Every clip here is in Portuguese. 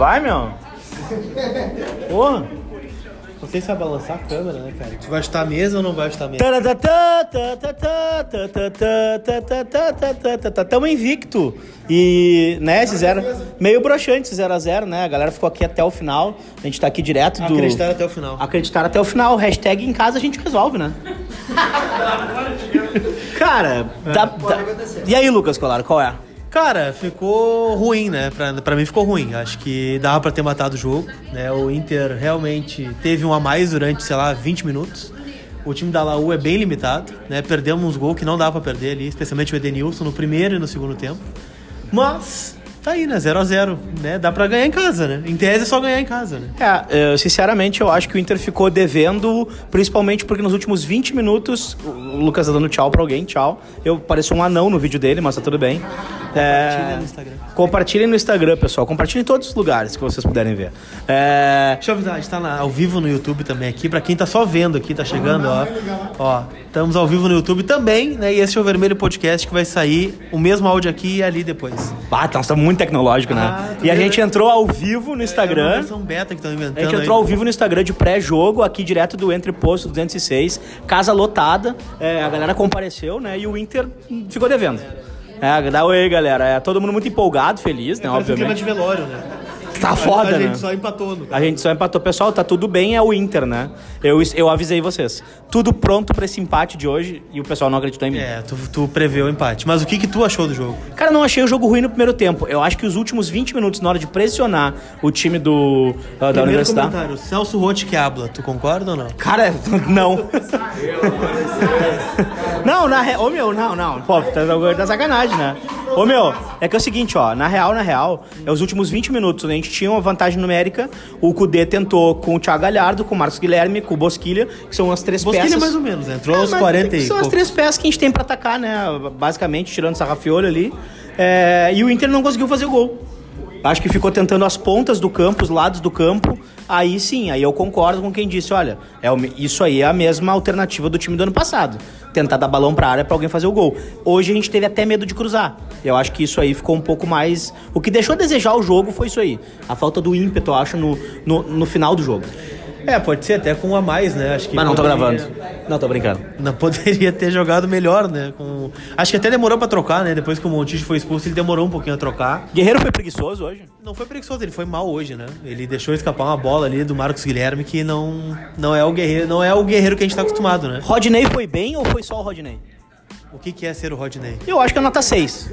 Vai, meu. Porra. Não sei se vai balançar a câmera, né, cara? Tu vai estar a mesa ou não vai estar a mesa? Tamo invicto. E, né, fizeram meio broxante 0x0, né? A galera ficou aqui até o final. A gente tá aqui direto do. Acreditar até o final. Acreditar até o final. Hashtag em casa a gente resolve, né? Cara, dá- dá- e aí, Lucas Colar, qual é? Cara, ficou ruim, né? Pra, pra mim ficou ruim. Acho que dava pra ter matado o jogo, né? O Inter realmente teve um a mais durante, sei lá, 20 minutos. O time da Laú é bem limitado, né? Perdemos uns gols que não dava pra perder ali, especialmente o Edenilson no primeiro e no segundo tempo. Mas tá aí, né? 0 a 0 né? Dá pra ganhar em casa, né? Em tese é só ganhar em casa, né? É, eu, sinceramente, eu acho que o Inter ficou devendo, principalmente porque nos últimos 20 minutos, o Lucas tá dando tchau pra alguém, tchau. Eu pareço um anão no vídeo dele, mas tá tudo bem. É, Compartilha no Instagram. Compartilhem no Instagram, pessoal. Compartilhem em todos os lugares que vocês puderem ver. É, Deixa eu avisar, a gente tá na- ao vivo no YouTube também aqui. Pra quem tá só vendo aqui, tá chegando, ó. Ó, estamos ao vivo no YouTube também, né? E esse é o Vermelho Podcast que vai sair o mesmo áudio aqui e ali depois. Ah, tá, tá muito tecnológico, né? Ah, e a gente entrou ao vivo no É Instagram. versão beta que estão inventando. A gente aí. entrou ao vivo no Instagram de pré-jogo, aqui direto do Entreposto 206. Casa lotada, é, a galera compareceu, né? E o Inter ficou devendo. É, dá oi, galera. É, todo mundo muito empolgado, feliz, né? Parece um clima Obviamente. de velório, né? Tá foda, a né? gente só empatou no A gente só empatou. Pessoal, tá tudo bem, é o Inter, né? Eu, eu avisei vocês. Tudo pronto pra esse empate de hoje e o pessoal não acreditou em mim. É, tu, tu preveu o empate. Mas o que que tu achou do jogo? Cara, não achei o jogo ruim no primeiro tempo. Eu acho que os últimos 20 minutos, na hora de pressionar o time do, uh, da Primeiro Universidade. comentário, Celso Rotti que habla. Tu concorda ou não? Cara, não. não, na real. Ô meu, não, não. Pô, tá, tá sacanagem, né? Ô meu, é que é o seguinte, ó. Na real, na real, é os últimos 20 minutos, né? A gente tinha uma vantagem numérica. O Cudê tentou com o Thiago Galhardo, com o Marcos Guilherme, com o Bosquilha, que são as três Bosquilha peças. mais ou menos, né? Entrou É, aos mas 40 e São as pouco. três peças que a gente tem pra atacar, né? Basicamente, tirando o Sarrafiolho ali. É, e o Inter não conseguiu fazer o gol. Acho que ficou tentando as pontas do campo, os lados do campo. Aí sim, aí eu concordo com quem disse, olha, é o isso aí é a mesma alternativa do time do ano passado. Tentar dar balão pra área pra alguém fazer o gol. Hoje a gente teve até medo de cruzar. Eu acho que isso aí ficou um pouco mais. O que deixou a desejar o jogo foi isso aí. A falta do ímpeto, eu acho, no, no, no final do jogo. É, pode ser até com um a mais, né? Acho que Mas não tô poderia- gravando. Não, tô brincando. Não poderia ter jogado melhor, né? Com... Acho que até demorou pra trocar, né? Depois que o Montijo foi expulso, ele demorou um pouquinho a trocar. Guerreiro foi preguiçoso hoje? Não foi preguiçoso, ele foi mal hoje, né? Ele deixou escapar uma bola ali do Marcos Guilherme que não, não é o guerreiro, não é o guerreiro que a gente tá acostumado, né? Rodney foi bem ou foi só o Rodney? O que, que é ser o Rodney? Eu acho que é nota 6.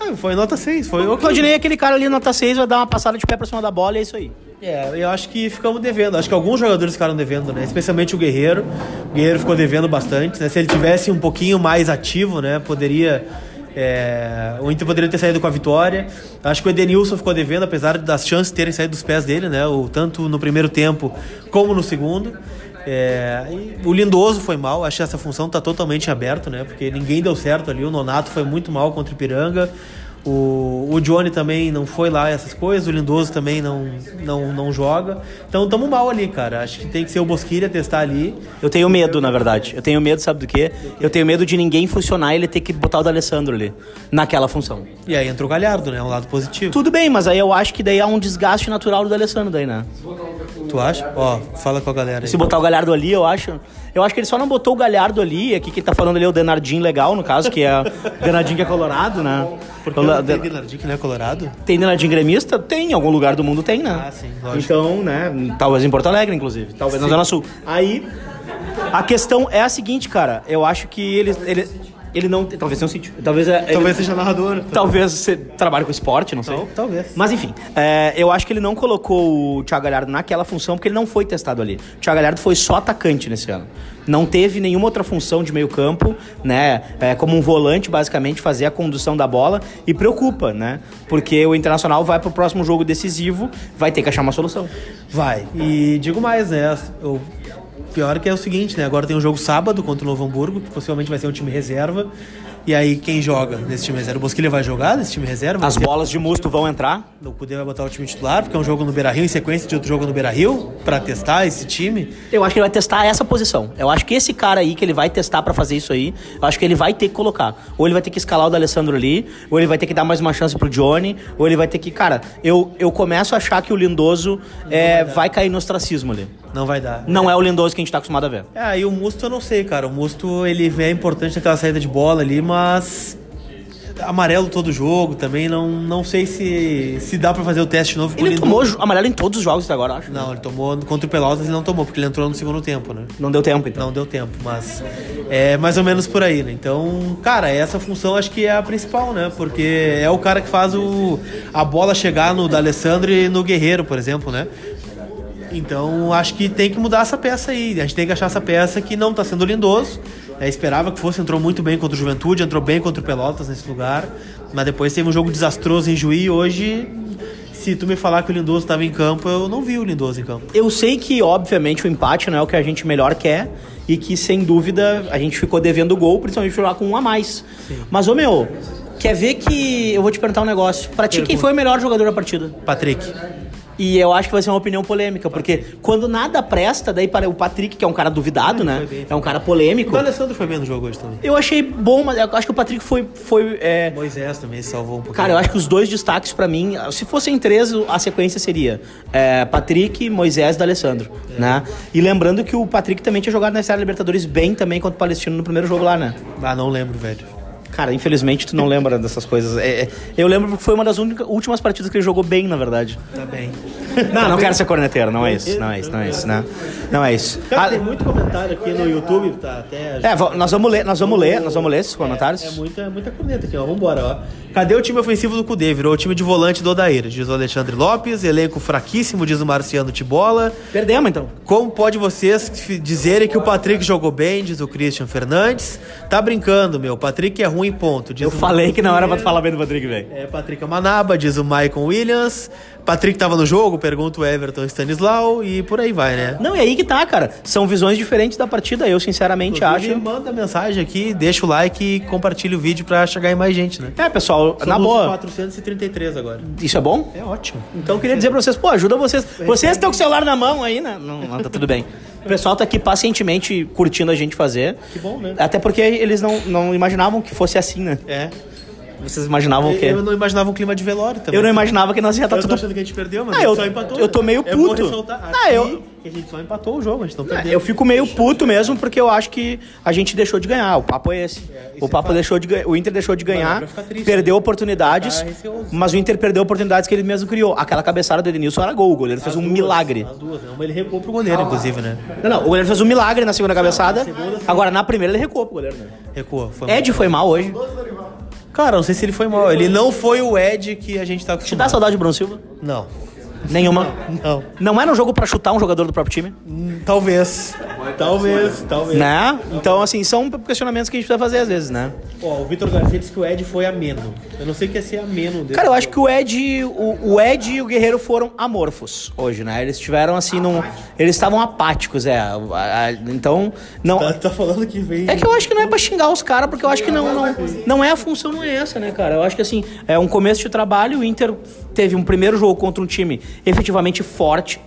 Ah, foi nota 6, foi O. Rodney é aquele cara ali, nota 6, vai dar uma passada de pé pra cima da bola e é isso aí. É, eu acho que ficamos devendo. Acho que alguns jogadores ficaram devendo, né? Especialmente o Guerreiro. O Guerreiro ficou devendo bastante, né? Se ele tivesse um pouquinho mais ativo, né? Poderia. é, O Inter poderia ter saído com a vitória. Acho que o Edenilson ficou devendo, apesar das chances terem saído dos pés dele, né? O, tanto no primeiro tempo como no segundo. É, o Lindoso foi mal, acho que essa função tá totalmente aberta, né? Porque ninguém deu certo ali. O Nonato foi muito mal contra o Ipiranga. O, o Johnny também não foi lá essas coisas, o Lindoso também não, não, não joga. Então tamo mal ali, cara. Acho que tem que ser o Bosquilha testar ali. Eu tenho medo, na verdade. Eu tenho medo, sabe do quê? Eu tenho medo de ninguém funcionar e ele ter que botar o D'Alessandro ali, naquela função. E aí entrou o Galhardo, né? Um lado positivo. Tudo bem, mas aí eu acho que daí há um desgaste natural do D'Alessandro daí, né? Tu acha? Ó, fala com a galera aí. Se botar o Galhardo ali, eu acho. Eu acho que ele só não botou o Galhardo ali. Aqui quem tá falando ali é o Denardinho legal, no caso, que é o Denardinho que é colorado, né? Porque Colo- tem Dinardi, que não é colorado? Tem Denardinho gremista? Tem, em algum lugar do mundo tem, né? Ah, sim, lógico. Então, né? Talvez em Porto Alegre, inclusive. Talvez na Zona Sul. Aí, a questão é a seguinte, cara. Eu acho que ele. ele ele não. Talvez tenha um sítio. Talvez, é- ele- Talvez seja narrador. Talvez você trabalhe com esporte, não sei. Tal- talvez. Mas enfim, é, eu acho que ele não colocou o Thiago Galhardo naquela função porque ele não foi testado ali. O Thiago Galhardo foi só atacante nesse ano. Não teve nenhuma outra função de meio campo, né? É, como um volante, basicamente, fazer a condução da bola. E preocupa, né? Porque o Internacional vai pro próximo jogo decisivo, vai ter que achar uma solução. Vai. E digo mais, né? O pior que é o seguinte, né? Agora tem um jogo sábado contra o Novo Hamburgo, que possivelmente vai ser um time reserva. E aí, quem joga nesse time reserva? O Bosquilha vai jogar nesse time reserva? As bolas de musto vão entrar? O Cudê vai botar o time titular, porque é um jogo no Beira-Rio, em sequência de outro jogo no Beira-Rio, pra testar esse time. Eu acho que ele vai testar essa posição. Eu acho que esse cara aí que ele vai testar pra fazer isso aí, eu acho que ele vai ter que colocar. Ou ele vai ter que escalar o D'Alessandro ali, ou ele vai ter que dar mais uma chance pro Johnny, ou ele vai ter que. Cara, eu, eu começo a achar que o Lindoso é, vai cair no ostracismo ali. Não vai dar. Não é o Lindoso que a gente tá acostumado a ver. É, e o Musto eu não sei, cara. O Musto, ele é importante naquela saída de bola ali, mas... Amarelo todo jogo também, não, não sei se, se dá pra fazer o teste novo Ele Lindoso. tomou amarelo em todos os jogos até agora, acho. Não, ele tomou contra o Pelotas, ele não tomou, porque ele entrou no segundo tempo, né? Não deu tempo, então. Não deu tempo, mas é mais ou menos por aí, né? Então, cara, essa função acho que é a principal, né? Porque é o cara que faz o, a bola chegar no D'Alessandro e no Guerreiro, por exemplo, né? Então, acho que tem que mudar essa peça aí. A gente tem que achar essa peça que não tá sendo lindoso. É, esperava que fosse, entrou muito bem contra o Juventude, entrou bem contra o Pelotas nesse lugar. Mas depois teve um jogo desastroso em Juí. Hoje, se tu me falar que o Lindoso estava em campo, eu não vi o Lindoso em campo. Eu sei que, obviamente, o empate não é o que a gente melhor quer e que, sem dúvida, a gente ficou devendo o gol, principalmente jogar com um a mais. Mas, ô meu, quer ver que. Eu vou te perguntar um negócio. Pra ti, quem Pergunta. foi o melhor jogador da partida? Patrick. E eu acho que vai ser uma opinião polêmica, porque quando nada presta, daí para o Patrick, que é um cara duvidado, né? bem, É um cara polêmico. O Alessandro foi bem no jogo hoje também. Eu achei bom, mas eu acho que o Patrick foi. foi é, Moisés também salvou um pouquinho. Cara, eu acho que os dois destaques pra mim, se fossem três, a sequência seria é, Patrick, Moisés e D'Alessandro, né? E lembrando que o Patrick também tinha jogado na Série Libertadores bem também contra o Palestino no primeiro jogo lá, né? Ah, não lembro, velho. Cara, infelizmente tu não lembra dessas coisas. É, é, eu lembro porque foi uma das únicas, últimas partidas que ele jogou bem, na verdade. Tá bem. Não, não quero ser corneteiro, não é isso, não é isso, não é isso, né? Não é isso. Cara, Ah, tem muito comentário aqui no YouTube, tá até... é, nós vamos ler, nós vamos ler, nós vamos ler esses comentários. É, é muita, muita corneta aqui, ó. Vambora, ó. Cadê o time ofensivo do Cudê? Virou o time de volante do Odair, diz o Alexandre Lopes. Elenco fraquíssimo, diz o Marciano Tibola. Perdemos então. Como pode vocês dizerem que o Patrick jogou bem, diz o Christian Fernandes. Tá brincando, meu. Patrick é ruim, ponto. Diz Eu falei que não era pra tu falar bem do Patrick, velho. É, Patrick é Manaba, diz o Maicon Williams. Patrick tava no jogo, pergunta o Everton Stanislau e por aí vai, né? Não, e aí que tá, cara. São visões diferentes da partida. Eu, sinceramente, Inclusive, acho. Manda mensagem aqui, deixa o like e compartilha o vídeo pra chegar em mais gente, né? É, pessoal, na Somos boa. 433 agora. Isso é bom? É ótimo. Então eu queria dizer pra vocês, pô, ajuda vocês. Vocês estão com o celular na mão aí, né? Não, não, tá tudo bem. O pessoal tá aqui pacientemente curtindo a gente fazer. Que bom, né? Até porque eles não, não imaginavam que fosse assim, né? É. Vocês imaginavam o quê? Eu não imaginava um clima de velório também. Eu não imaginava que nós ia estar Eu tudo. achando que a gente perdeu, mas Ah, eu- só empatou. eu tô meio É puto. ressaltar Ah, eu- que a gente só empatou o jogo, a gente não É, perdeu. Eu fico meio puto mesmo porque eu acho que a gente deixou de ganhar. O papo é esse. isso o é papo fato. deixou de ganhar. O Inter deixou de ganhar, triste, perdeu né? oportunidades, Tá mas o Inter perdeu oportunidades que ele mesmo criou. Aquela cabeçada do Edenilson era gol. O goleiro fez As um duas, milagre. As duas, né? Uma ele recuou pro goleiro, inclusive, né? Não, não, o goleiro fez um milagre na segunda cabeçada. Agora na primeira ele recuou pro goleiro, né? Recuou. Foi Ed foi mal hoje. Cara, não sei se ele foi mal. Ele não foi o Ed que a gente tá Te acostumado. dá saudade do Bruno Silva? Não. Nenhuma. Não. Não era um jogo pra chutar um jogador do próprio time? Hum, Talvez. Talvez, talvez. Né? Então, assim, são questionamentos que a gente precisa fazer às vezes, né? Ó, o Vitor Garcia disse que o Ed foi ameno. Eu não sei o que ia ser ameno dele. Cara, eu acho que o Ed, o, o Ed e o Guerreiro foram amorfos hoje, né? Eles tiveram assim, num, eles estavam apáticos, é. Então, não. Tá, tá falando que vem. É que eu acho que não é pra xingar os caras, porque eu acho que não, não, não é a função, não é essa, né, cara? Eu acho que assim, é um começo de trabalho, o Inter teve um primeiro jogo contra um time efetivamente forte,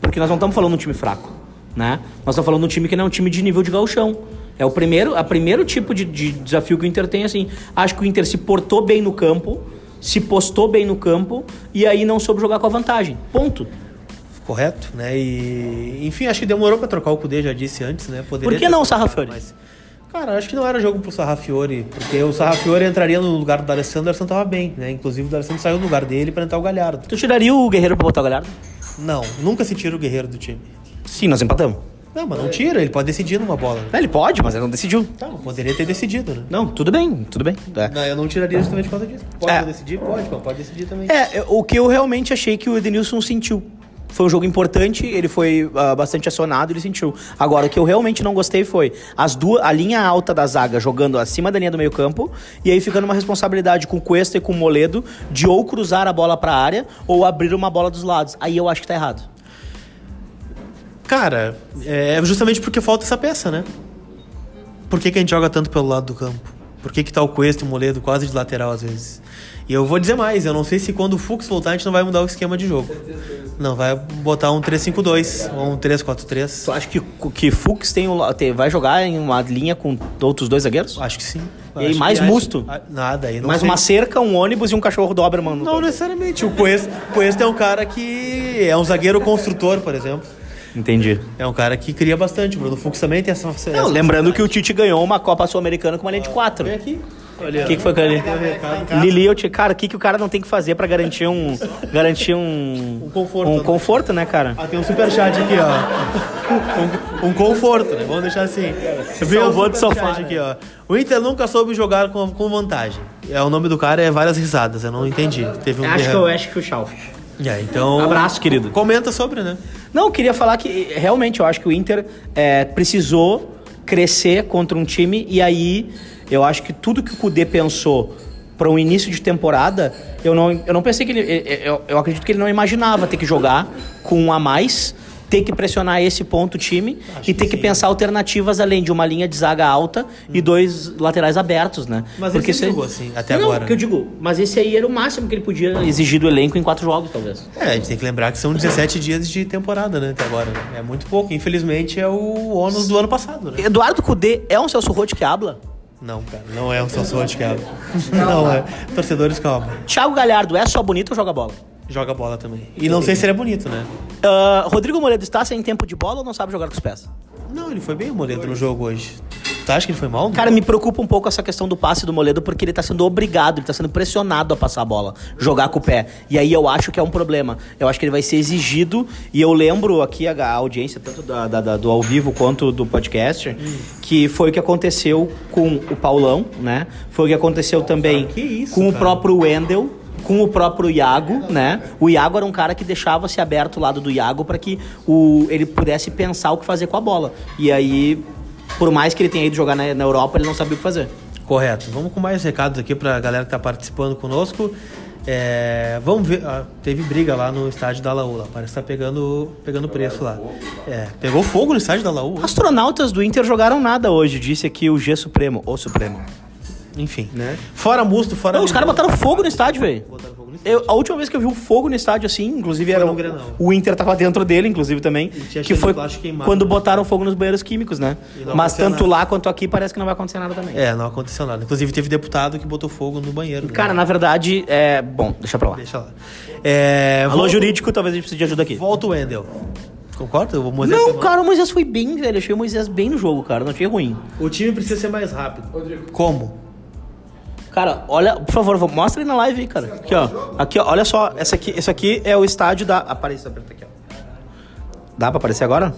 porque nós não estamos falando de um time fraco, né? Nós estamos falando de um time que não é um time de nível de gauchão. É o primeiro, a primeiro tipo de, de desafio que o Inter tem, assim. Acho que o Inter se portou bem no campo, se postou bem no campo, e aí não soube jogar com a vantagem. Ponto. Correto, né? E. Enfim, acho que demorou pra trocar o Kudê, já disse antes, né? Poderia Por que não o Sarrafiori? Mas, cara, acho que não era jogo pro Sarrafiori, porque o Sarrafiori entraria no lugar do D'Alessandro, o D'Alessandro tava bem, né? Inclusive o D'Alessandro saiu do lugar dele pra entrar o Galhardo. Tu tiraria o Guerreiro pra botar o Galhardo? Não, nunca se tira o guerreiro do time. Sim, nós empatamos. Não, mas não tira, ele pode decidir numa bola. Ele pode, mas ele não decidiu. Tá, poderia ter decidido, né? Não, tudo bem, tudo bem. É. Não, eu não tiraria justamente por causa disso. Pode É. decidir? Pode, mas pode decidir também. É, o que eu realmente achei que o Edenilson sentiu. Foi um jogo importante, ele foi ah, bastante acionado, ele sentiu. Agora, o que eu realmente não gostei foi as duas, a linha alta da zaga jogando acima da linha do meio campo e aí ficando uma responsabilidade com o Cuesta e com o Moledo de ou cruzar a bola pra área ou abrir uma bola dos lados. Aí eu acho que tá errado. Cara, é justamente porque falta essa peça, né? Por que, que a gente joga tanto pelo lado do campo? Por que, que tá o Cuesta e o Moledo quase de lateral às vezes? E eu vou dizer mais, eu não sei se quando o Fux voltar a gente não vai mudar o esquema de jogo. Não, vai botar um 3-5-2 ou um 3-4-3. Tu acha que, que Fux tem, um- tem- vai jogar em uma linha com outros dois zagueiros? Acho que sim. E aí, Acho mais acho- musto? ah, Nada, aí Mais sei. uma cerca, um ônibus e um cachorro Doberman. no Não campo. necessariamente. O Cuesta, o Cuesta é um cara que é um zagueiro construtor, por exemplo. Entendi. É um cara que cria bastante. O Bruno Fux também tem essa. essa Não, lembrando que o Tite ganhou uma Copa Sul-Americana com uma linha de quatro. Vem aqui. O que, que foi aquilo ali? Lili, eu te... cara, o que, que o cara não tem que fazer pra garantir um. garantir um. Um conforto, Um né? conforto, né, cara? Ah, tem um superchat aqui, ó. Um, um conforto, né? Vamos deixar assim. Salvou um superchat sofá, né? aqui, ó. O Inter nunca soube jogar com, com vantagem. É, o nome do cara é várias risadas, eu não entendi. Teve um Acho que eu acho que o Schalf. É, então. Abraço, querido. Comenta sobre, né? Não, eu queria falar que realmente eu acho que o Inter é, precisou crescer contra um time e aí eu acho que tudo que o Kudê pensou para um início de temporada, eu não, eu não pensei que ele. Eu, eu acredito que ele não imaginava ter que jogar com um a mais, ter que pressionar esse ponto o time e ter que, sim. pensar alternativas além de uma linha de zaga alta e dois laterais abertos, né? Mas ele sempre isso aí- jogou assim, até não, agora, Não, que eu digo, mas esse aí era o máximo que ele podia exigir do elenco em quatro jogos, talvez. É, a gente tem que lembrar que são 17 dias de temporada, né? Até agora. né? É muito pouco. Infelizmente é o ônus do ano passado, né? Eduardo Cudê é um Celso Roth que habla? Não, cara, não é um Celso de quebra. Não é. Torcedores, calma. Thiago Galhardo é só bonito ou joga bola? Joga bola também. E não sei se ele é bonito, né? Ah, Rodrigo Moledo está sem tempo de bola ou não sabe jogar com os pés? Não, ele foi bem moledo no jogo hoje. Tu acha que ele foi mal? Cara, me preocupa um pouco essa questão do passe do Moledo, porque ele tá sendo obrigado, ele tá sendo pressionado a passar a bola, jogar com o pé. E aí eu acho que é um problema. Eu acho que ele vai ser exigido, e eu lembro aqui a, audiência, tanto da, da- da- do ao vivo quanto do podcast, que foi o que aconteceu com o Paulão, né? Foi o que aconteceu também que isso, com o cara. próprio Wendel. Com o próprio Iago, né? O Iago era um cara que deixava-se aberto o lado do Iago para que o, ele pudesse pensar o que fazer com a bola. E aí, por mais que ele tenha ido jogar na, na Europa, ele não sabia o que fazer. Correto. Vamos com mais recados aqui pra galera que tá participando conosco. É, vamos ver. ah, teve briga lá no estádio da Laú. Lá. Parece que tá pegando, pegando preço lá. É, pegou fogo no estádio da Laú. Astronautas do Inter jogaram nada hoje, disse aqui o G Supremo, o Supremo. Enfim. Né? Fora Musto, fora. Não, os caras botaram fogo no estádio, velho. Botaram fogo no estádio. Eu, a última vez que eu vi um fogo no estádio assim, inclusive era no o, o Inter tava dentro dele, inclusive também, que foi queimado. quando botaram fogo nos banheiros químicos, né? Mas tanto nada. lá quanto aqui parece que não vai acontecer nada também. É, não aconteceu nada. Inclusive teve deputado que botou fogo no banheiro. né? Cara, na verdade, é. Bom, deixa pra lá. Deixa lá. É, Alô, volta- jurídico, talvez a gente precise de ajuda aqui. Volta o Wendel. Concorda? O Moisés Não, foi mal? cara, o Moisés foi bem, velho. Eu achei o Moisés bem no jogo, cara. Não achei ruim. O time precisa ser mais rápido. Como? Cara, olha, por favor, mostra aí na live cara. Aqui, ó. Aqui, ó. Olha só. Essa aqui, esse aqui é o estádio da. Aparece, aperta aqui, ó. Dá pra aparecer agora?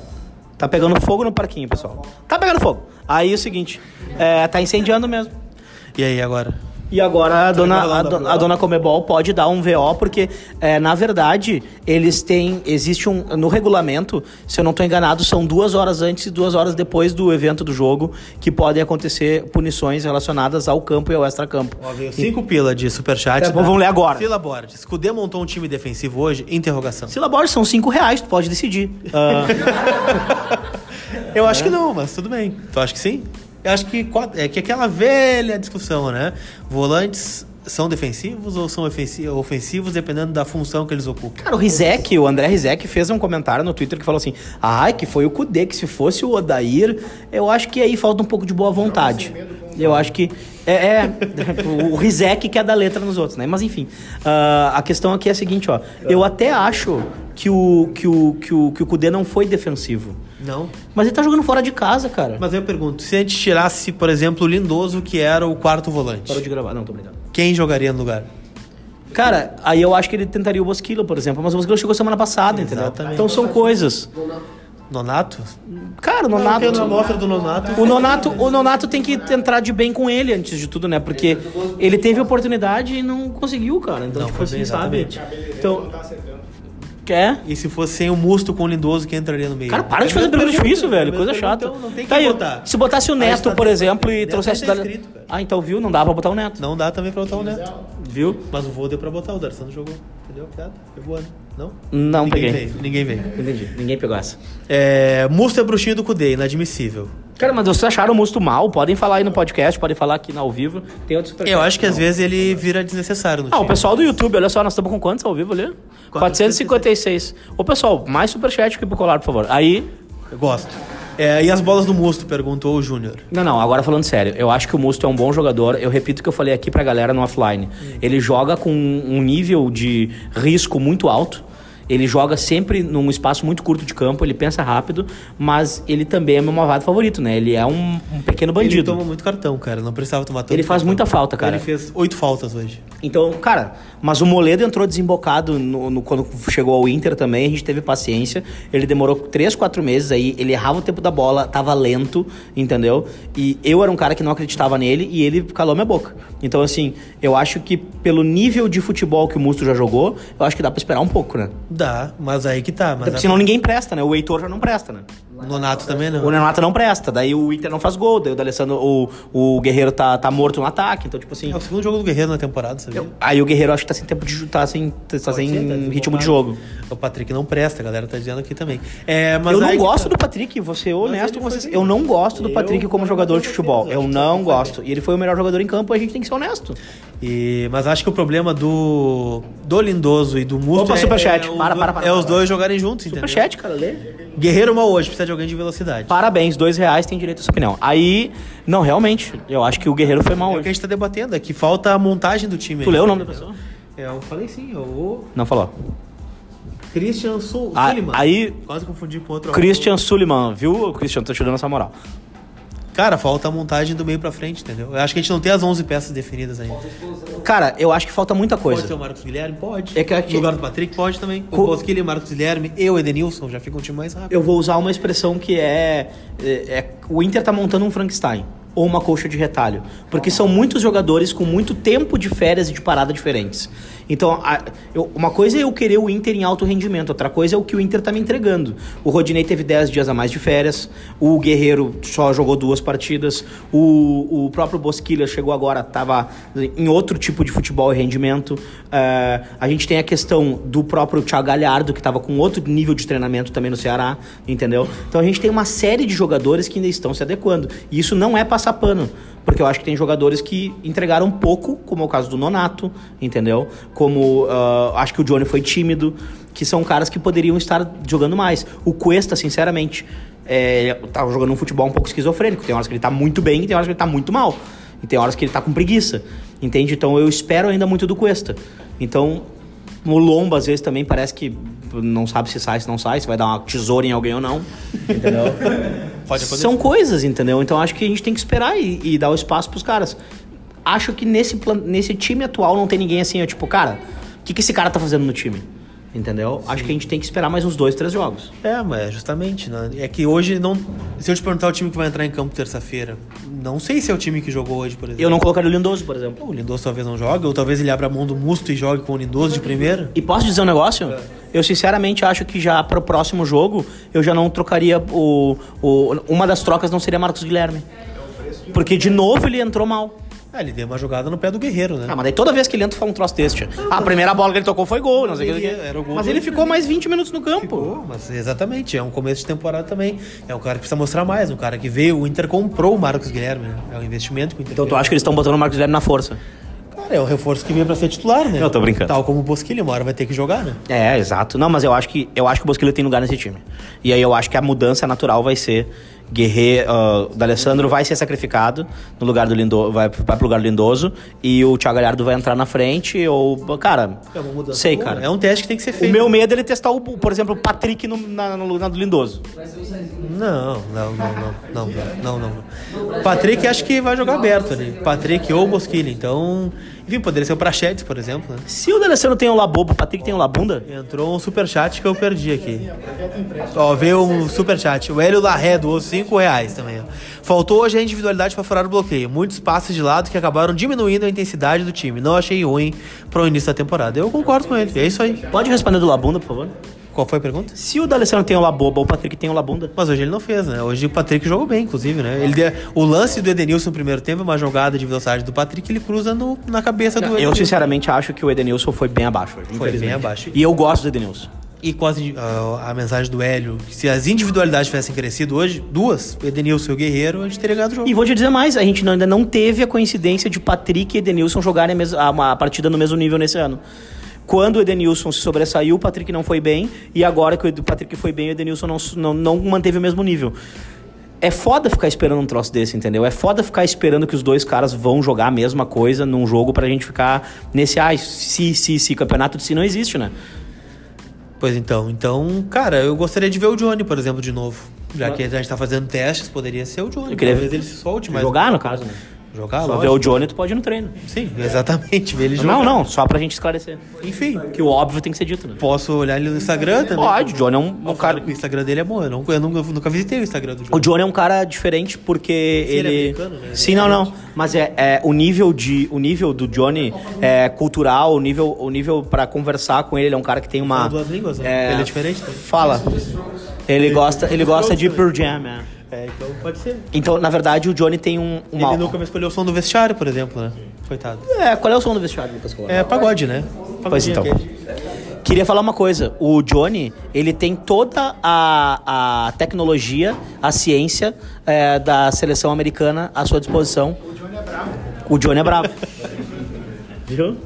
Tá pegando fogo no parquinho, pessoal. Tá pegando fogo. Aí é o seguinte, é, tá incendiando mesmo. E aí agora? E agora a dona, a, a do- prova. a dona Comebol pode dar um VO, porque, é, na verdade, eles têm. Existe um. No regulamento, se eu não estou enganado, são duas horas antes e duas horas depois do evento do jogo que podem acontecer punições relacionadas ao campo e ao extracampo. Ó, veio cinco pila de superchat. Tá bom, vamos ler agora. Fila Borges. Montou um time defensivo hoje? Interrogação. Sila Borges, são cinco reais, tu pode decidir. Ah, Eu acho que não, mas tudo bem. Tu acha que sim? Eu acho que é que aquela velha discussão, né? Volantes são defensivos ou são ofensi- ofensivos dependendo da função que eles ocupam? cara, o Rizek, o André Rizek, fez um comentário no Twitter que falou assim: ai, que foi o Kudê, que se fosse o Odair, eu acho que aí falta um pouco de boa vontade. Eu acho que. É, é o Rizek que é da letra nos outros, né? Mas enfim. ah, a questão aqui é a seguinte, ó. Eu até acho que o, que o, que o, que o Kudê não foi defensivo. Não. Mas ele tá jogando fora de casa, cara. Mas eu pergunto, se a gente tirasse, por exemplo, o Lindoso, que era o quarto volante, Parou de gravar. Não, tô brincando. quem jogaria no lugar? Cara, aí eu acho que ele tentaria o Bosquilo, por exemplo. Mas o Bosquilo chegou semana passada, entendeu? Exatamente. Então são coisas. Nonato? Cara, o Não, Nonato. na amostra do Nonato. O Nonato, o Nonato tem que entrar de bem com ele antes de tudo, né? Porque ele teve oportunidade e não conseguiu, cara. Então, Não, tipo foi assim, sabe? Então. Quer? E se fosse sem o Musto com o Lindoso, quem entraria no meio? Cara, para de É fazer a mesma pergunta difícil, velho. a Coisa chata. Então, não tem que Tá aí, botar. Se botasse o Neto, está- por exemplo, e Deve trouxesse o escrito, cara. Ah, então viu? Não dá pra botar o Neto. Não dá também pra botar o Neto. Viu? Mas o voo deu pra botar, o Darcy jogou. Entendeu? Piada? Foi voando. Não? Não ninguém peguei. Veio, ninguém veio. Entendi. Ninguém pegou essa. É, Musto é bruxinho do Cudê, inadmissível. Cara, mas vocês acharam o Musto mal? Podem falar aí no podcast, podem falar aqui ao vivo. Tem outros Eu acho que às vezes ele vira desnecessário Ah, o time. pessoal do YouTube, olha só, nós estamos com quantos ao vivo ali? 456. Ô, pessoal, mais superchat aqui pro colar, por favor. Aí. Eu gosto. É, e as bolas do Musto, perguntou o Júnior. Não, não, agora falando sério, eu acho que o Musto é um bom jogador. Eu repito o que eu falei aqui pra galera no offline. Ele joga com um nível de risco muito alto. Ele joga sempre num espaço muito curto de campo, ele pensa rápido, mas ele também é meu malvado favorito, né? Ele é um, um pequeno Ele bandido. toma muito cartão, cara. Não precisava tomar tanto Ele faz cartão. muita falta, cara. Ele fez oito faltas hoje. Então, cara, mas o Moledo entrou desembocado no, no- quando chegou ao Inter também, a gente teve paciência. Ele demorou 3, 4 meses aí, ele errava o tempo da bola, tava lento, entendeu? E eu era um cara que não acreditava nele e ele calou minha boca. Então, assim, eu acho que pelo nível de futebol que o Musto já jogou, eu acho que dá pra esperar um pouco, né? Dá, mas aí que tá. Mas Até porque senão ninguém presta, né? O Heitor já não presta, né? O Nonato também não. O Renato não presta, daí o Inter não faz gol, daí o D'Alessandro, o, o Guerreiro tá, tá morto no ataque, então, tipo assim. É o segundo jogo do Guerreiro na temporada, sabia? Aí o Guerreiro acho que tá sem tempo de tá sem, tá sem ser, tá ritmo de jogo. O Patrick não presta, a galera tá dizendo aqui também. É, mas eu não gosto tá. do Patrick, vou ser honesto com vocês. bem. Eu não gosto do Patrick como como jogador de futebol. Eu não gosto. E ele foi o melhor jogador em campo, a gente tem que ser honesto. E, mas acho que o problema do, do Lindoso e do Musto Opa, é, superchat. é, Para, para, para, é os dois jogarem juntos, entendeu? Superchat, cara, lê. Guerreiro mal hoje, precisa de alguém de velocidade. Parabéns, dois reais, tem direito à sua opinião. Aí, não, realmente, eu acho que o Guerreiro foi mal É o que a hoje. gente tá debatendo, é que falta a montagem do time. Tu aí. leu o nome da pessoa? É, eu falei sim, o Não falou. Christian Sul Ah, Suliman. aí- Quase confundi com outro. Christian Suliman, viu? Christian, tô te dando essa moral. Cara, falta a montagem do meio pra frente, entendeu? Eu acho que a gente não tem as 11 peças definidas ainda. Cara, eu acho que falta muita Pode coisa. ser o Marcos Guilherme? Pode. É que aqui- No lugar do Patrick? Pode também. Co- O Bosquilha, Marcos Guilherme e o Edenilson já fica um time mais rápido. Eu vou usar uma expressão que é, é, é- O Inter tá montando um Frankenstein. Ou uma coxa de retalho. Porque são muitos jogadores com muito tempo de férias e de parada diferentes. Então, a- eu- uma coisa é eu querer o Inter em alto rendimento, outra coisa é o que o Inter tá me entregando. O Rodinei teve 10 dias a mais de férias, o Guerreiro só jogou duas partidas, o, o próprio Bosquilha chegou agora, tava em outro tipo de futebol e rendimento. É, a gente tem a questão do próprio Thiago Galhardo, que estava com outro nível de treinamento também no Ceará, entendeu? Então a gente tem uma série de jogadores que ainda estão se adequando. E isso não é passar pano. Porque eu acho que tem jogadores que entregaram pouco, como é o caso do Nonato, entendeu? Como ah, acho que o Johnny foi tímido, que são caras que poderiam estar jogando mais. O Cuesta, sinceramente, é, tá jogando um futebol um pouco esquizofrênico. Tem horas que ele tá muito bem e tem horas que ele tá muito mal. E tem horas que ele tá com preguiça. Entende? Então eu espero ainda muito do Cuesta. Então, o Lomba às vezes também parece que não sabe se sai, se não sai, se vai dar uma tesoura em alguém ou não. Entendeu? Pode acontecer. São coisas, entendeu? Então acho que a gente tem que esperar e, e dar o espaço pros caras. Acho que nesse, nesse time atual não tem ninguém assim, ó, tipo, cara, o que, que esse cara tá fazendo no time? Entendeu? Acho que a gente tem que esperar mais uns dois, três jogos. É, mas justamente, né? É que hoje não. Se eu te perguntar o time que vai entrar em campo terça-feira, não sei se é o time que jogou hoje, por exemplo. Eu não colocaria o Lindoso, por exemplo. O Lindoso talvez não jogue, ou talvez ele abra a mão do Musto e jogue com o Lindoso de primeira. E posso dizer um negócio? Eu sinceramente acho que já pro próximo jogo eu já não trocaria o, o. Uma das trocas não seria Marcos Guilherme. Porque de novo ele entrou mal. Ah, ele deu uma jogada no pé do Guerreiro, né? Ah, mas daí toda vez que ele entra fala um troço desse. Ah, a primeira bola que ele tocou foi gol, não sei o que. Era o gol Mas ele ficou mais 20 minutos no campo. Pô, mas exatamente, é um começo de temporada também. É um cara que precisa mostrar mais, um cara que veio, o Inter comprou o Marcos Guilherme, né? É um investimento que o Inter Então tu fez. acha que eles estão botando o Marcos Guilherme na força? Cara, é um reforço que veio pra ser titular, né? Eu tô brincando. Tal como o Bosquilha, uma hora vai ter que jogar, né? É, exato. Não, mas eu acho que eu acho que o Bosquilha tem lugar nesse time. E aí eu acho que a mudança natural vai ser Guerreiro, uh, D'Alessandro vai ser sacrificado no lugar do Lindoso, vai, vai pro lugar do Lindoso e o Thiago Galhardo vai entrar na frente ou, cara, É sei, cara. É um teste que tem que ser O feito. meu medo é ele testar, o, por exemplo, o Patrick no, na, no lugar do Lindoso. Não, não, não, não, não, não, não, não. Patrick acho que vai jogar aberto ali. Patrick ou Bosquilha, então... Enfim, poderia ser o Prachetes, por exemplo, né? Se o D'Alessandro tem o Labobo, o Patrick tem o Labunda, Entrou um superchat que eu perdi aqui. Ó, veio um superchat. O Hélio Larré doou 5 reais também. Ó. Faltou hoje a individualidade para furar o bloqueio. Muitos passes de lado que acabaram diminuindo a intensidade do time. Não achei ruim pro início da temporada. Eu concordo com ele. É isso aí. pode responder do Labunda, por favor? Qual foi a pergunta? Se o D'Alessandro tem o Laboba, o Patrick tem o Labunda. Mas hoje ele não fez, né? Hoje o Patrick jogou bem, inclusive, né? Ele deu- o lance do Edenilson no primeiro tempo é uma jogada de velocidade do Patrick, ele cruza no- na cabeça do Eu Edenilson. sinceramente acho que o Edenilson foi bem abaixo hoje. Foi bem abaixo. E eu gosto do Edenilson. E com as in- a, a mensagem do Hélio, que se as individualidades tivessem crescido hoje, duas, o Edenilson e o Guerreiro, a gente teria ganhado o jogo. E vou te dizer mais, a gente não- ainda não teve a coincidência de Patrick e Edenilson jogarem a, mes- a- uma partida no mesmo nível nesse ano. Quando o Edenilson se sobressaiu, o Patrick não foi bem, e agora que o Patrick foi bem, o Edenilson não, não, não manteve o mesmo nível. É foda ficar esperando um troço desse, entendeu? É foda ficar esperando que os dois caras vão jogar a mesma coisa num jogo pra gente ficar nesse, ai, se, se, se, campeonato de si não existe, né? Pois então, então, cara, eu gostaria de ver o Johnny, por exemplo, de novo. Já que a gente tá fazendo testes, poderia ser o Johnny. Eu queria Talvez ele se solte, mas. Jogar, no caso, né? Jogar, Só lógico. ver o Johnny, tu pode ir no treino. Sim, exatamente. Ver ele jogar. Não, não, só pra gente esclarecer. Enfim, Que o óbvio tem que ser dito, né? posso olhar ele no Instagram também. Pode, o Johnny é um, um cara. O Instagram dele é bom. Eu, não, eu nunca, nunca visitei o Instagram do O Johnny. Johnny é um cara diferente porque ele é ele. americano, né? Sim, não, não. Mas é, é o nível de o nível do Johnny é cultural, o nível o nível para conversar com ele, ele é um cara que tem uma Fala duas línguas, né? Ele é diferente também. Fala. Ele gosta, ele gosta de Pearl Jam, é. É, então pode ser. Então, na verdade, o Johnny tem um uma Ele nunca me escolheu o som do vestiário, por exemplo, né? Coitado. É, qual é o som do vestiário, Lucas Colar? É pagode, né? Pois Pagodinho então. aquele. Queria falar uma coisa. O Johnny, ele tem toda a, a tecnologia, a ciência é, da seleção americana à sua disposição. O Johnny é bravo. O Johnny é bravo. Viu?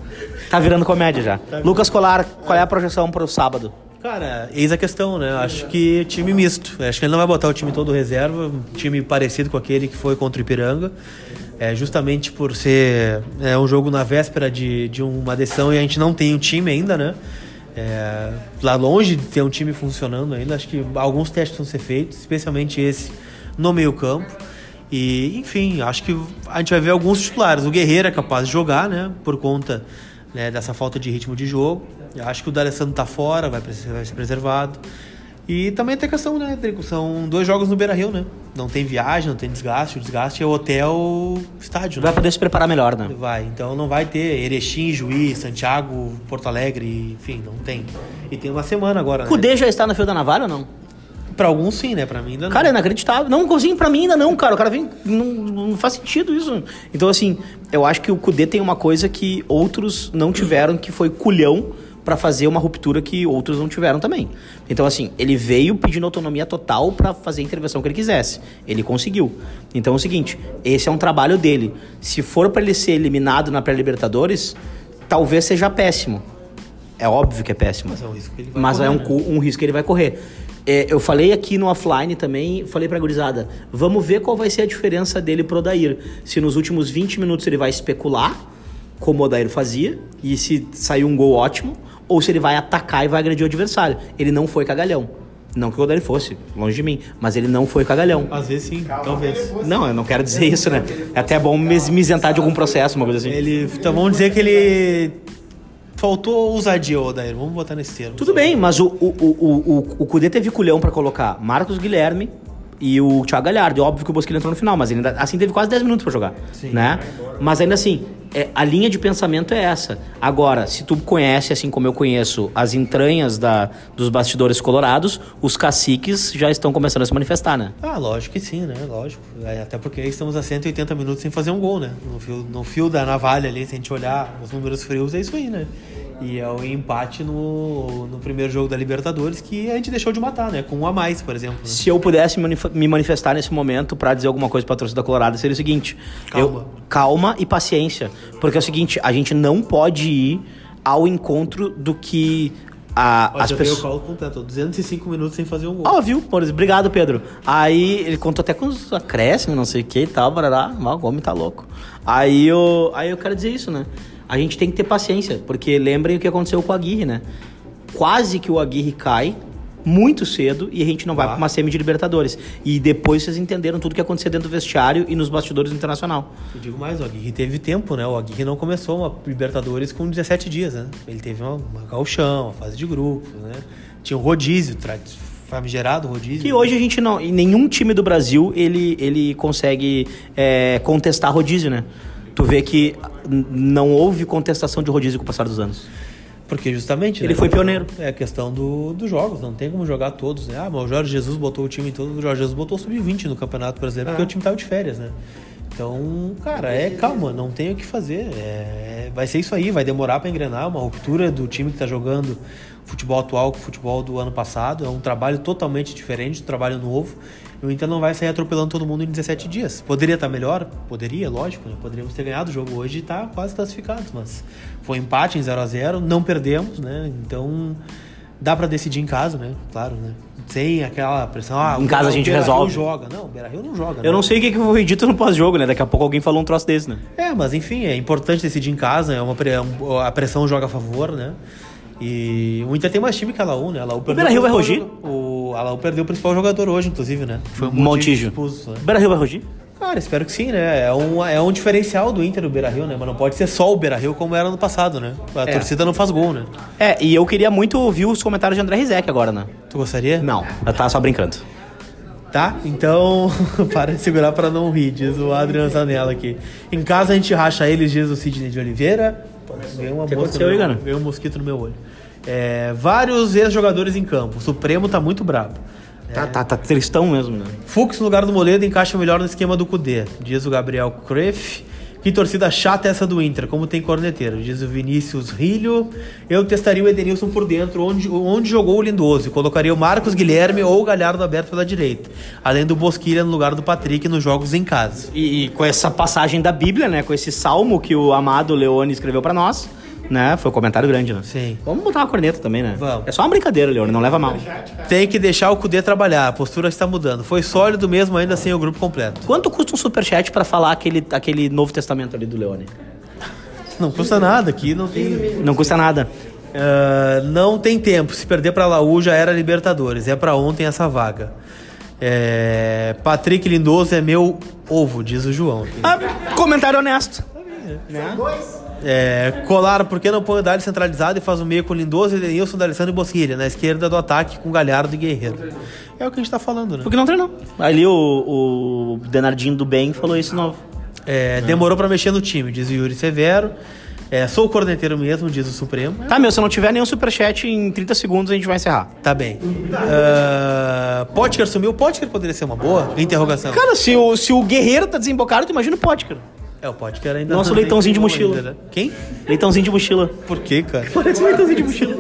Tá virando comédia já. Lucas Colar, qual é a projeção pro sábado? Cara, eis a questão, né? Acho que time misto. Acho que ele não vai botar o time todo reserva, um time parecido com aquele que foi contra o Ipiranga. É, justamente por ser é, um jogo na véspera de, de uma decisão e a gente não tem um time ainda, né? É, lá longe de ter um time funcionando ainda, acho que alguns testes vão ser feitos, especialmente esse no meio campo. E, enfim, acho que a gente vai ver alguns titulares. O Guerreiro é capaz de jogar, né? Por conta né, dessa falta de ritmo de jogo. Eu acho que o D'Alessandro tá fora, vai, vai ser preservado. E também tem a questão, né, Drico? São dois jogos no Beira Rio, né? Não tem viagem, não tem desgaste. O desgaste é o hotel estádio, né? Vai poder se preparar melhor, né? Vai, então não vai ter Erechim, Juiz, Santiago, Porto Alegre, enfim, não tem. E tem uma semana agora, né? Kudê já está na fio da navalha ou não? Pra alguns sim, né? Pra mim ainda não. Cara, é inacreditável. Não consigo, pra mim ainda não, cara. O cara vem. Não, não faz sentido isso. Então, assim, eu acho que o Kudê tem uma coisa que outros não tiveram, que foi culhão pra fazer uma ruptura que outros não tiveram também. Então, assim, ele veio pedindo autonomia total pra fazer a intervenção que ele quisesse. Ele conseguiu. Então é o seguinte: esse é um trabalho dele. Se for pra ele ser eliminado na pré-Libertadores, talvez seja péssimo. É óbvio que é péssimo. Mas é um risco que ele vai Mas correr, é um, né? um risco que ele vai correr. É, eu falei aqui no offline também, falei pra gurizada, vamos ver qual vai ser a diferença dele pro Odair. Se nos últimos 20 minutos ele vai especular, como o Odair fazia, e se sair um gol ótimo, ou se ele vai atacar e vai agredir o adversário. Ele não foi cagalhão. Não que o Odair fosse, longe de mim, mas ele não foi cagalhão. Às vezes sim, talvez. Não, eu não quero dizer isso, né? É até bom me me isentar de algum processo, uma coisa assim. Ele. Então vamos dizer que ele. Faltou ousadia, Odair. Vamos botar nesse termo. Tudo bem, mas o, o, o, o, o Cudê teve culhão pra colocar Marcos Guilherme e o Thiago Galhardo. E óbvio que o Bosquilha entrou no final, mas ele ainda, assim teve quase 10 minutos pra jogar. Sim. Né? Mas ainda assim, é, a linha de pensamento é essa. Agora, se tu conhece, assim como eu conheço, as entranhas da, dos bastidores colorados, os caciques já estão começando a se manifestar, né? Ah, lógico que sim, né? Lógico. É, Até porque estamos a 180 minutos sem fazer um gol, né? No fio, no fio da navalha ali, se a gente olhar os números frios, é isso aí, né? E é o empate no, no primeiro jogo da Libertadores que a gente deixou de matar, né? Com um a mais, por exemplo. né? Se eu pudesse me manifestar nesse momento pra dizer alguma coisa pra torcida colorada, seria o seguinte: Calma. eu- calma e paciência. Porque é o seguinte, a gente não pode ir ao encontro do que a- Ó, as pessoas. Paulo completo, 205 minutos sem fazer um gol. Ó, viu? Obrigado, Pedro. Aí ele contou até com os acréscimos, não sei o que e tal, barará. Mas o homem tá louco. Aí eu, aí eu quero dizer isso, né? A gente tem que ter paciência, porque lembrem o que aconteceu com o Aguirre, né? Quase que o Aguirre cai muito cedo e a gente não vai Ah. pra uma semi de Libertadores. E depois vocês entenderam tudo que aconteceu dentro do vestiário e nos bastidores do internacional. Eu digo mais, o Aguirre teve tempo, né? O Aguirre não começou uma Libertadores com 17 dias, né? Ele teve uma, uma gauchão, uma fase de grupos, né? Tinha um rodízio, tra- famigerado rodízio. Que hoje a gente não. Em nenhum time do Brasil ele, ele consegue é, contestar rodízio, né? Tu vê que não houve contestação de rodízio com o passar dos anos. Porque justamente. Ele né, foi pioneiro. É a questão do, dos jogos, não tem como jogar todos, né? Ah, mas o Jorge Jesus botou o time todo. O Jorge Jesus botou o sub-20 no Campeonato Brasileiro porque É. o time tava de férias, né? Então, cara, é calma, não tem o que fazer. É, é, vai ser isso aí, vai demorar para engrenar, uma ruptura do time que tá jogando futebol atual com o futebol do ano passado. É um trabalho totalmente diferente, um trabalho novo. E o Inter não vai sair atropelando todo mundo em 17 dias. Poderia estar melhor? Poderia, lógico. Né? Poderíamos ter ganhado o jogo hoje e tá quase classificados, mas foi empate em 0 a 0 não perdemos, né? Então dá para decidir em casa, né? Claro, né? Sem aquela pressão. Ah, em casa a gente resolve. joga. Não, o Beira-Rio não joga. Eu né? não sei o que foi dito no pós-jogo, né? Daqui a pouco alguém falou um troço desse, né? É, mas enfim, é importante decidir em casa. É uma, a pressão joga a favor, né? E o Inter tem mais time que a Laú, né? A Laú o Beira-Rio vai rugir? O, a Laú perdeu o principal jogador hoje, inclusive, né? Foi um Montijo. Expulso, né? O Beira-Rio vai rugir? Cara, espero que sim, né? É um, é um diferencial do Inter do Beira-Rio, né? Mas não pode ser só o Beira-Rio como era no passado, né? A é. torcida não faz gol, né? É, e eu queria muito ouvir os comentários de André Rizek agora, né? Tu gostaria? Não, eu tava só brincando. Tá? Então, para de segurar para não rir, diz o Adriano Zanella aqui. Em casa a gente racha eles, diz o Sidney de Oliveira. Veio uma que aconteceu aí, cara? Veio um mosquito no meu olho. É, vários ex-jogadores em campo. O Supremo tá muito brabo. Tá, é. tá, tá tristão mesmo, né? Fux no lugar do Moledo encaixa melhor no esquema do Cudê, diz o Gabriel Creff. Que torcida chata é essa do Inter, como tem corneteiro, diz o Vinícius Rilho. Eu testaria o Edenilson por dentro, onde, onde jogou o Lindoso, colocaria o Marcos Guilherme ou o Galhardo aberto pela direita, além do Bosquilha no lugar do Patrick nos jogos em casa. E, e com essa passagem da Bíblia, né, com esse salmo que o amado Leone escreveu para nós, né? Foi um comentário grande, né? Sim. Vamos botar uma corneta também, né? Vamos. É só uma brincadeira, Leone, não leva mal. Tem que deixar o Cudê trabalhar, a postura está mudando. Foi sólido mesmo, ainda sem o grupo completo. Quanto custa um superchat para falar aquele, aquele Novo Testamento ali do Leone? Não custa nada, aqui não tem. Não custa nada. Uh, não tem tempo. Se perder para Laú já era Libertadores. É para ontem essa vaga. É... Patrick Lindoso é meu ovo, diz o João. Ah, comentário honesto. Né? Dois. É, colar, por que não põe o Dali centralizado e faz o meio com Lindoso, Edenilson, D'Alessandro e Bosquilha? Na esquerda do ataque com Galhardo e Guerreiro. É o que a gente tá falando, né? Porque não treinou. Ali o, o Denardinho do Bem falou isso novo. É, demorou para mexer no time, diz o Yuri Severo. É, sou o corneteiro mesmo, diz o Supremo. Tá, meu, se não tiver nenhum superchat, em 30 segundos a gente vai encerrar. Tá bem. Uh, Potker sumiu. Potker poderia ser uma boa? Interrogação. Cara, se o, se o Guerreiro tá desembocado, tu imagina o Potker. É, o ainda Nosso leitãozinho de mochila. Ainda, né? Quem? Leitãozinho de mochila. Por quê, cara? Parece um leitãozinho de mochila.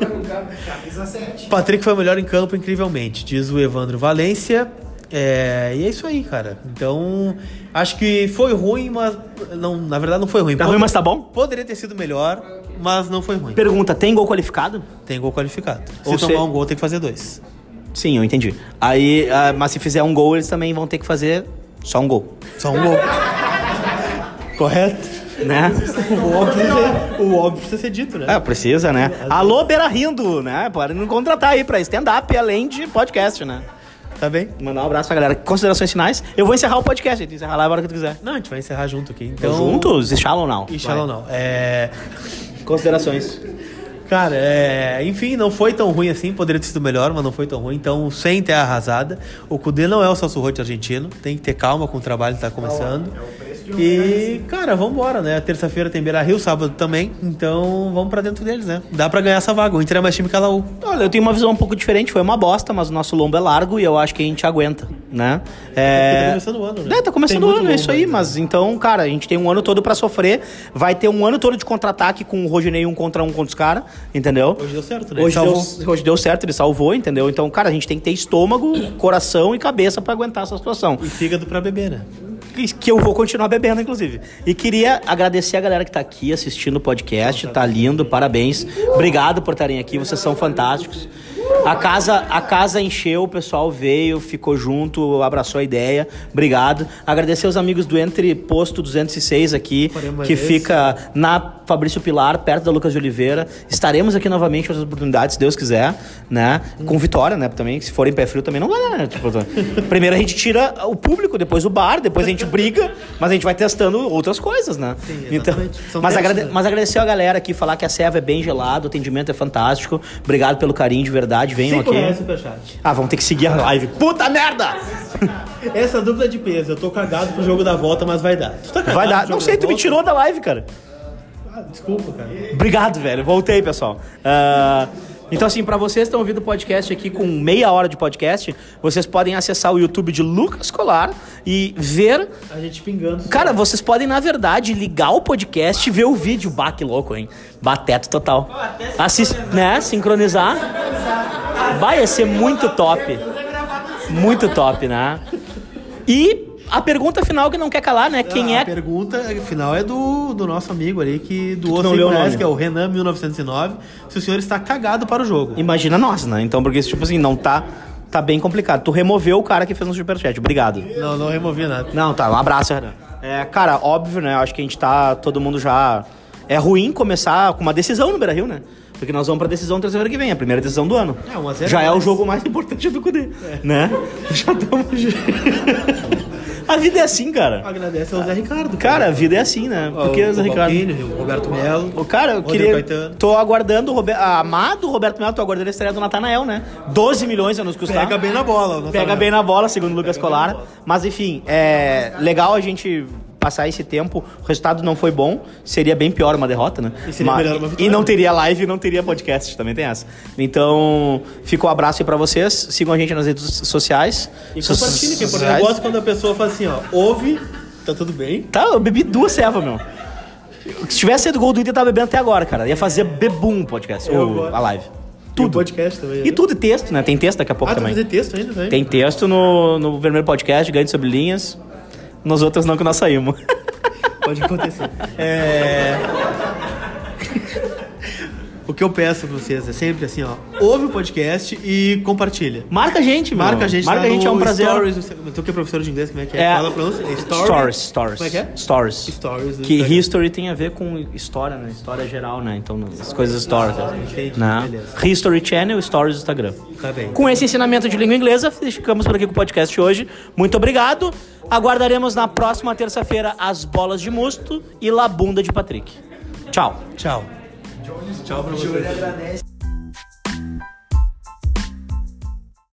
Patrick foi o melhor em campo, incrivelmente, diz o Evandro Valência. É, e é isso aí, cara. Então, acho que foi ruim, mas. Não, na verdade, não foi ruim. Tá ruim, mas tá bom? Poderia ter sido melhor, mas não foi ruim. Pergunta: tem gol qualificado? Tem gol qualificado. Se tomar um gol, tem que fazer dois. Sim, eu entendi. Aí, uh, mas se fizer um gol, eles também vão ter que fazer só um gol. Só um gol. Correto? Né? O óbvio, precisa, o óbvio precisa ser dito, né? É, precisa, né? Alô, Beira Rindo, né? Pode nos contratar aí pra stand-up, além de podcast, né? Tá bem? Mandar um abraço pra galera. Considerações finais. Eu vou encerrar o podcast, gente encerrar lá a hora que tu quiser. Não, a gente vai encerrar junto aqui. Então... Juntos? E shallow não. E shallow não. É... Considerações. Cara, é... enfim, não foi tão ruim assim, poderia ter sido melhor, mas não foi tão ruim. Então, sem terra arrasada, o Cudê não é o Celso Rotti argentino, tem que ter calma com o trabalho que tá começando. E, cara, vamos embora, né? Terça-feira tem Beira Rio, sábado também. Então vamos para dentro deles, né? Dá para ganhar essa vaga. O Inter é mais time que a Laú. Olha, eu tenho uma visão um pouco diferente. Foi uma bosta, mas o nosso lombo é largo e eu acho que a gente aguenta, né? É... Tá começando o ano, né? É, tá começando o ano, é isso aí. Mas então, cara, a gente tem um ano todo para sofrer. Vai ter um ano todo de contra-ataque com o Rodinei um contra um contra os caras, entendeu? Hoje deu certo, né? Hoje deu, hoje deu certo, ele salvou, entendeu? Então, cara, a gente tem que ter estômago, coração e cabeça para aguentar essa situação. E fígado para beber, né? Que eu vou continuar bebendo, inclusive. E queria agradecer a galera que está aqui assistindo o podcast, tá lindo, parabéns. Obrigado por estarem aqui, vocês são fantásticos. A casa, a casa encheu, o pessoal veio, ficou junto, abraçou a ideia. Obrigado. Agradecer os amigos do Entre Posto 206 aqui, que fica na Fabrício Pilar, perto da Lucas de Oliveira. Estaremos aqui novamente com as oportunidades, se Deus quiser, né? Com vitória, né? Também, se forem pé frio também não dá, né? Tipo, primeiro a gente tira o público, depois o bar, depois a gente briga, mas a gente vai testando outras coisas, né? Sim, então, mas, agrade mas agradecer a galera aqui, falar que a serva é bem gelada, o atendimento é fantástico. Obrigado pelo carinho de verdade venham aqui. Ah, vamos ter que seguir a live. Puta merda! Essa dupla de peso, eu tô cagado pro jogo da volta, mas vai dar. Tá vai dar. Não sei, tu volta? me tirou da live, cara. Ah, desculpa, cara. Obrigado, velho. Voltei, pessoal. Uh, Então, assim, pra vocês que estão ouvindo o podcast aqui com meia hora de podcast, vocês podem acessar o YouTube de Lucas Colar e ver. A gente pingando. Cara, vocês podem, na verdade, ligar o podcast e ver o vídeo. Bah, que louco, hein? Bateto total. Assist... Né? Sincronizar. Vai ser muito top. Muito top, né? E a pergunta final que não quer calar, né? Quem a é. pergunta final é do, do nosso amigo ali que doou não 5 leu o reais, nome. que é o Renan 1909. Se o senhor está cagado para o jogo. Imagina nós, né? Então, porque, tipo assim, não tá. Tá bem complicado. Tu removeu o cara que fez um superchat. Obrigado. Não, não removi nada. Não, tá. Um abraço, Renan. É, cara, óbvio, né? Eu acho que a gente tá. Todo mundo já. É ruim começar com uma decisão no Beira Rio, né? Porque nós vamos pra decisão terça-feira que vem, a primeira decisão do ano. É, 1 a 0 Já é o mais. jogo mais importante do Cudê. Né? Já estamos. a vida é assim, cara. Agradece ao Zé Ricardo. Cara, a vida é assim, né? Porque o, o Zé o Ricardo. Balbini, o Roberto Melo. O cara, eu Rodrigo queria. Caetano. Tô aguardando o Roberto. Amado Roberto Melo, tô aguardando a estreia do Natanael, né? 12 milhões a nos custar. Pega bem na bola. Pega tá- bem na bola, segundo o Lucas Pega bem na Colar. bola. Mas enfim, é legal a gente passar esse tempo. O resultado não foi bom, seria bem pior uma derrota, né? E seria Mas- melhor uma vitória. e não teria live e não teria podcast, também tem essa. Então, fica o abraço aí pra vocês. Sigam a gente nas redes sociais. E So- compartilha, que é importante. sociais. Eu gosto quando a pessoa fala assim, ó, ouve, tá tudo bem. Tá, eu bebi duas cevas, meu. Se tivesse sido gol do Inter, eu tava bebendo até agora, cara. Ia fazer bebum podcast, Eu ou a live. E Tudo. podcast também. E tudo e texto, né? Tem texto daqui a pouco Ah, também. fazer texto ainda, né? Tem texto no, no Vermelho Podcast, Ganho sobre Linhas. Nos outros não, que nós saímos. Pode acontecer. É... o que eu peço pra vocês é sempre assim, ó. Ouve o podcast e compartilha. Marca a gente, meu. Marca a gente Marca a gente, é um prazer. Stories, tu que é professor de inglês, como é que é? É. Fala pra nós. É story? Stories, stories. Como é que é? Stories. Stories Que Instagram. history tem a ver com história, né? História geral, né? Então, as coisas históricas. entendi, né? beleza. History Channel, Stories do Instagram. Tá bem. Com esse ensinamento de língua inglesa, ficamos por aqui com o podcast hoje. Muito obrigado. Aguardaremos na próxima terça-feira as bolas de musto e labunda de Patrick. Tchau. Tchau. Tchau pra vocês.